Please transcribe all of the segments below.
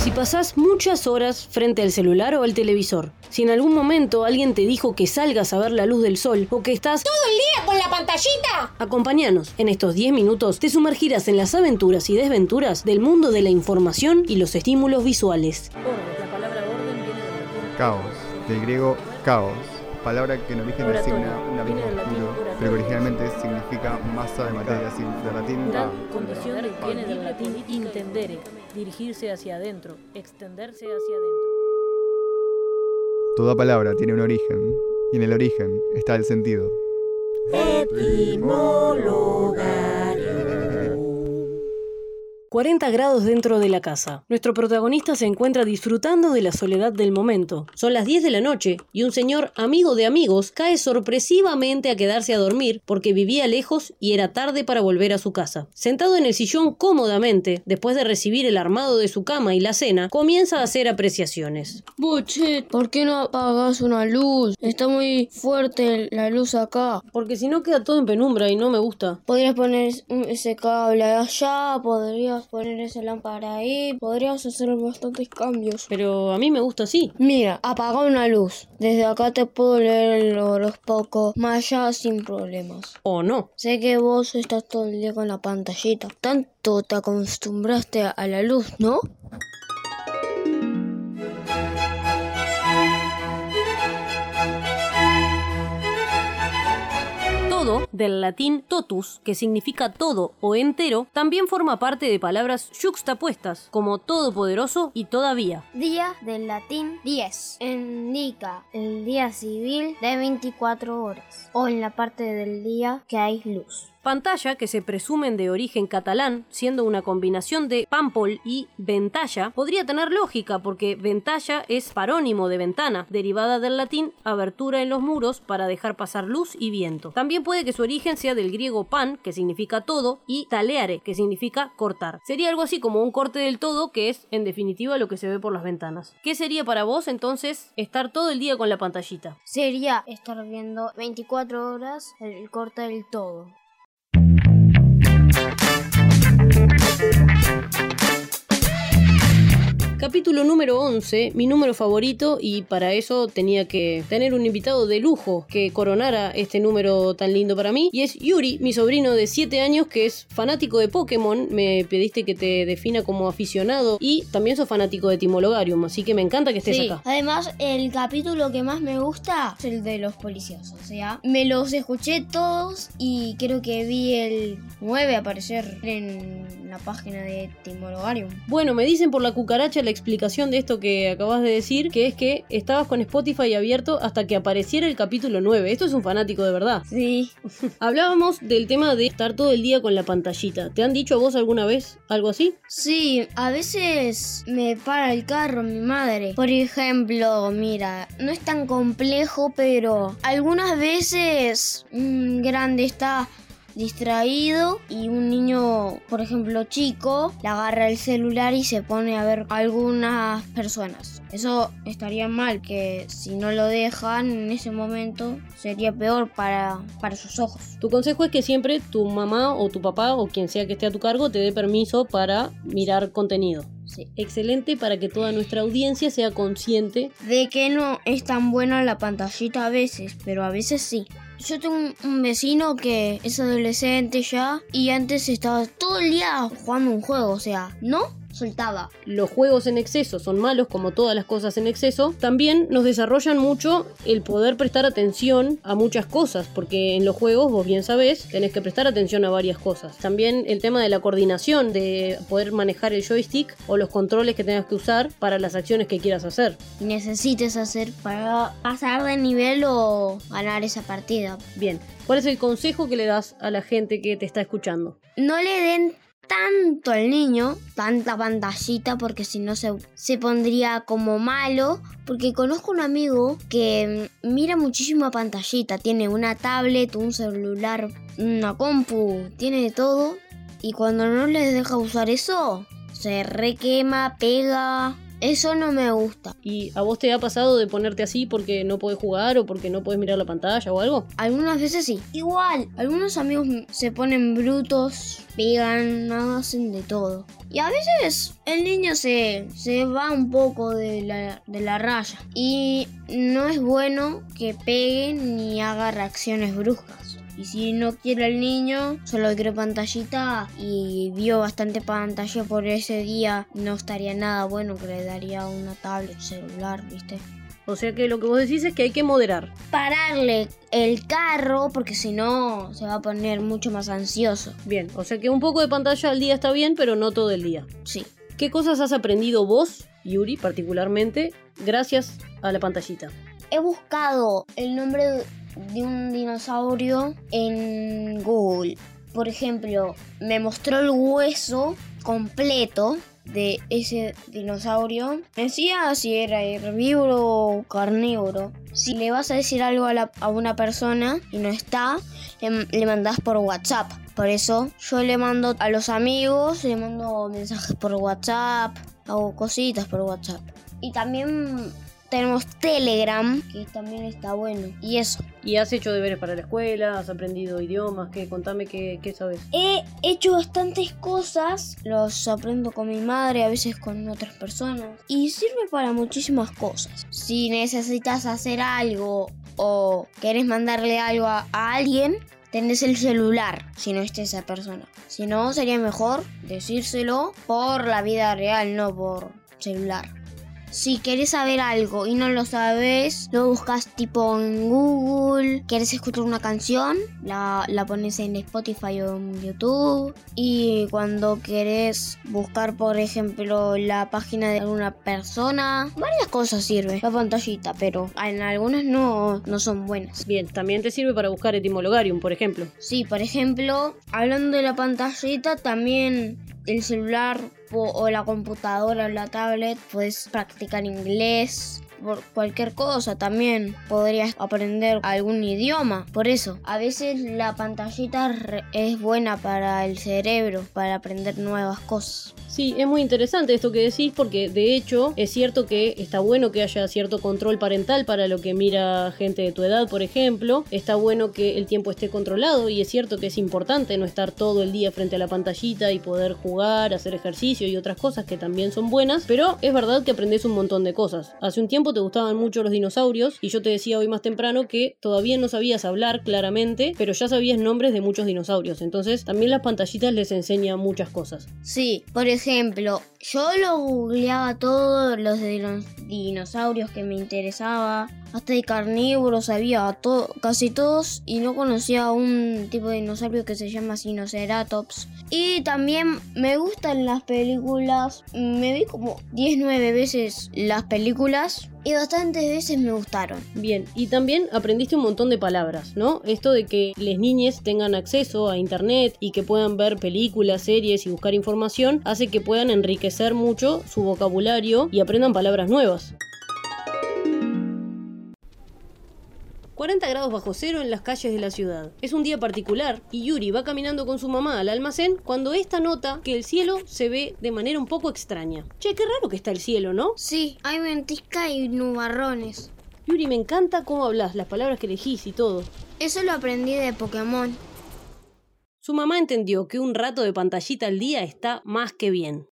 Si pasás muchas horas frente al celular o al televisor, si en algún momento alguien te dijo que salgas a ver la luz del sol o que estás todo el día con la pantallita, acompáñanos. En estos 10 minutos te sumergirás en las aventuras y desventuras del mundo de la información y los estímulos visuales. Caos, del griego caos, palabra que en origen designa una misma oscuro, pero que originalmente significa masa de materia, así, de latín La condición de viene del latín intendere, dirigirse hacia adentro, extenderse hacia adentro. Toda palabra tiene un origen, y en el origen está el sentido. 40 grados dentro de la casa. Nuestro protagonista se encuentra disfrutando de la soledad del momento. Son las 10 de la noche y un señor amigo de amigos cae sorpresivamente a quedarse a dormir porque vivía lejos y era tarde para volver a su casa. Sentado en el sillón cómodamente, después de recibir el armado de su cama y la cena, comienza a hacer apreciaciones. Bochet, ¿por qué no apagas una luz? Está muy fuerte la luz acá. Porque si no queda todo en penumbra y no me gusta. Podrías poner ese cable allá, podrías poner esa lámpara ahí, podrías hacer bastantes cambios. Pero a mí me gusta así. Mira, apaga una luz. Desde acá te puedo leer horóscopo más allá sin problemas. ¿O no? Sé que vos estás todo el día con la pantallita. Tanto te acostumbraste a la luz, ¿no? Todo, del latín totus, que significa todo o entero, también forma parte de palabras yuxtapuestas, como todopoderoso y todavía. Día del latín 10. Indica el día civil de 24 horas o en la parte del día que hay luz. Pantalla, que se presumen de origen catalán, siendo una combinación de pampol y ventalla, podría tener lógica porque ventalla es parónimo de ventana, derivada del latín abertura en los muros para dejar pasar luz y viento. También puede que su origen sea del griego pan, que significa todo, y taleare, que significa cortar. Sería algo así como un corte del todo, que es en definitiva lo que se ve por las ventanas. ¿Qué sería para vos entonces estar todo el día con la pantallita? Sería estar viendo 24 horas el corte del todo. Capítulo número 11, mi número favorito y para eso tenía que tener un invitado de lujo que coronara este número tan lindo para mí y es Yuri, mi sobrino de 7 años que es fanático de Pokémon, me pediste que te defina como aficionado y también sos fanático de Timologarium, así que me encanta que estés Sí. acá. Además, el capítulo que más me gusta es el de los policías. O sea, me los escuché todos y creo que vi el 9 aparecer en la página de Timologarium. Bueno, me dicen por la cucaracha la explicación de esto que acabas de decir, que es que estabas con Spotify abierto hasta que apareciera el capítulo 9. Esto es un fanático de verdad. Sí. Hablábamos del tema de estar todo el día con la pantallita. ¿Te han dicho a vos alguna vez algo así? Sí, a veces me para el carro mi madre. Por ejemplo, mira, no es tan complejo, pero algunas veces un grande está distraído y un niño, por ejemplo, chico, le agarra el celular y se pone a ver algunas personas. Eso estaría mal, que si no lo dejan en ese momento sería peor para, para sus ojos. Tu consejo es que siempre tu mamá o tu papá o quien sea que esté a tu cargo te dé permiso para mirar contenido. Sí. Excelente para que toda nuestra audiencia sea consciente. de que no es tan buena la pantallita a veces, pero a veces sí. Yo tengo un, vecino que es adolescente ya y antes estaba todo el día jugando un juego, o sea, no soltaba. Los juegos en exceso son malos como todas las cosas en exceso. También nos desarrollan mucho el poder prestar atención a muchas cosas, porque en los juegos, vos bien sabés, tenés que prestar atención a varias cosas. También el tema de la coordinación, de poder manejar el joystick o los controles que tengas que usar para las acciones que quieras hacer. Necesites hacer para pasar de nivel o ganar esa partida. Bien, ¿cuál es el consejo que le das a la gente que te está escuchando? No le den tanto al niño, tanta pantallita, porque si no se, se pondría como malo. Porque conozco un amigo que mm, mira muchísima pantallita, tiene una tablet, un celular, una compu, tiene de todo. Y cuando no les deja usar eso, se requema, pega Eso no me gusta. ¿Y a vos te ha pasado de ponerte así porque no podés jugar o porque no podés mirar la pantalla o algo? Algunas veces sí. Igual, algunos amigos se ponen brutos, pegan, hacen de todo. Y a veces el niño se, se va un poco de la, de la raya. Y no es bueno que pegue ni haga reacciones bruscas. Y si no quiere el niño, solo quiere pantallita y vio bastante pantalla por ese día, no estaría nada bueno que le daría una tablet, celular, ¿viste? O sea que lo que vos decís es que hay que moderar. Pararle el carro porque si no se va a poner mucho más ansioso. Bien, o sea que un poco de pantalla al día está bien, pero no todo el día. Sí. ¿Qué cosas has aprendido vos, Yuri, particularmente, gracias a la pantallita? He buscado el nombre de un dinosaurio en Google. Por ejemplo, me mostró el hueso completo de ese dinosaurio. Decía si era herbívoro o carnívoro. Si le vas a decir algo a, una persona y no está, le, le mandás por WhatsApp. Por eso yo le mando a los amigos, le mando mensajes por WhatsApp, hago cositas por WhatsApp. Y también tenemos Telegram, que también está bueno. Y eso. ¿Y has hecho deberes para la escuela? ¿Has aprendido idiomas? ¿Qué? Contame qué, qué sabes. He hecho bastantes cosas, los aprendo con mi madre, a veces con otras personas, y sirve para muchísimas cosas. Si necesitas hacer algo o querés mandarle algo a, a alguien, tenés el celular, si no esté esa persona. Si no, sería mejor decírselo por la vida real, no por celular. Si querés saber algo y no lo sabes, lo buscas tipo en Google. ¿Quieres escuchar una canción? La, la pones en Spotify o en YouTube. Y cuando querés buscar, por ejemplo, la página de alguna persona, varias cosas sirve la pantallita, pero en algunas no, no son buenas. Bien, también te sirve para buscar etimologarium, por ejemplo. Sí, por ejemplo, hablando de la pantallita, también el celular o, la computadora o la tablet, puedes practicar inglés. Por cualquier cosa también podrías aprender algún idioma. Por eso, a veces la pantallita es buena para el cerebro, para aprender nuevas cosas. Sí, es muy interesante esto que decís porque de hecho es cierto que está bueno que haya cierto control parental para lo que mira gente de tu edad, por ejemplo. Está bueno que el tiempo esté controlado y es cierto que es importante no estar todo el día frente a la pantallita y poder jugar, hacer ejercicio y otras cosas que también son buenas, pero es verdad que aprendes un montón de cosas. Hace un tiempo te gustaban mucho los dinosaurios y yo te decía hoy más temprano que todavía no sabías hablar claramente, pero ya sabías nombres de muchos dinosaurios. Entonces también las pantallitas les enseñan muchas cosas. Sí, por ejemplo, yo lo googleaba todos los dinosaurios que me interesaba, hasta de carnívoros sabía casi todos y no conocía un tipo de dinosaurio que se llama Sinoceratops. Y también me gustan las películas, me vi como 19 veces las películas y bastantes veces me gustaron. Bien, y también aprendiste un montón de palabras, ¿no? Esto de que las niñas tengan acceso a internet y que puedan ver películas, series y buscar información, hace que puedan enriquecer mucho su vocabulario y aprendan palabras nuevas. 40 grados bajo cero en las calles de la ciudad. Es un día particular y Yuri va caminando con su mamá al almacén cuando esta nota que el cielo se ve de manera un poco extraña. Che, qué raro que está el cielo, ¿no? Sí, hay ventisca y nubarrones. Yuri, me encanta cómo hablas, las palabras que elegís y todo. Eso lo aprendí de Pokémon. Su mamá entendió que un rato de pantallita al día está más que bien.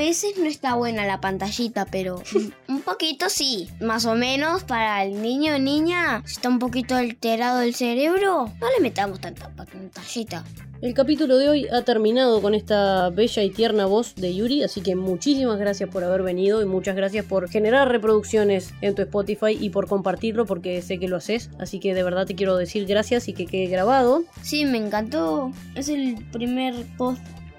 Veces no está buena la pantallita, pero un poquito sí. Más o menos para el niño o niña, si está un poquito alterado el cerebro, no le metamos tanta pantallita. El capítulo de hoy ha terminado con esta bella y tierna voz de Yuri, así que muchísimas gracias por haber venido y muchas gracias por generar reproducciones en tu Spotify y por compartirlo porque sé que lo haces, así que de verdad te quiero decir gracias y que quede grabado. Sí, me encantó. Es el primer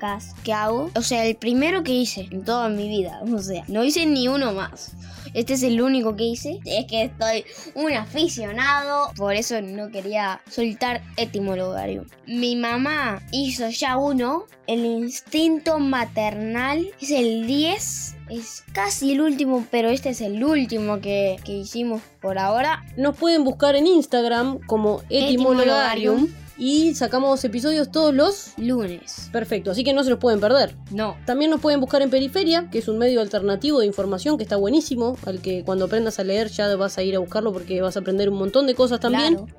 podcast que hago. O sea, el primero que hice en toda mi vida. O sea, no hice ni uno más. Este es el único que hice. Es que estoy un aficionado. Por eso no quería soltar etimologarium. Mi mamá hizo ya uno. El instinto maternal es el 10. Es casi el último, pero este es el último que, que hicimos por ahora. Nos pueden buscar en Instagram como etimologarium. Etimologarium. Y sacamos episodios todos los lunes. Perfecto, así que no se los pueden perder. No. También nos pueden buscar en Periferia, que es un medio alternativo de información que está buenísimo, al que cuando aprendas a leer ya vas a ir a buscarlo porque vas a aprender un montón de cosas también. Claro.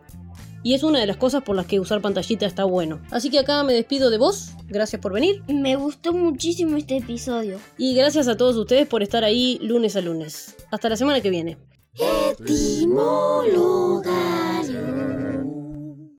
Y es una de las cosas por las que usar pantallita está bueno. Así que acá me despido de vos. Gracias por venir. Me gustó muchísimo este episodio. Y gracias a todos ustedes por estar ahí lunes a lunes. Hasta la semana que viene. Etimologario.